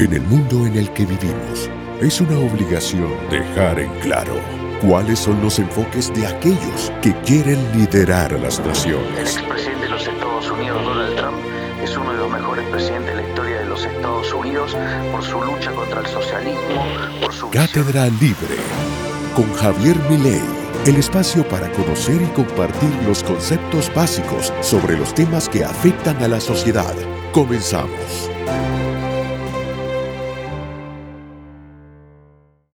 En el mundo en el que vivimos, es una obligación dejar en claro cuáles son los enfoques de aquellos que quieren liderar a las naciones. El expresidente de los Estados Unidos, Donald Trump, es uno de los mejores presidentes de la historia de los Estados Unidos por su lucha contra el socialismo, por su Cátedra Libre con Javier Milei. El espacio para conocer y compartir los conceptos básicos sobre los temas que afectan a la sociedad. Comenzamos.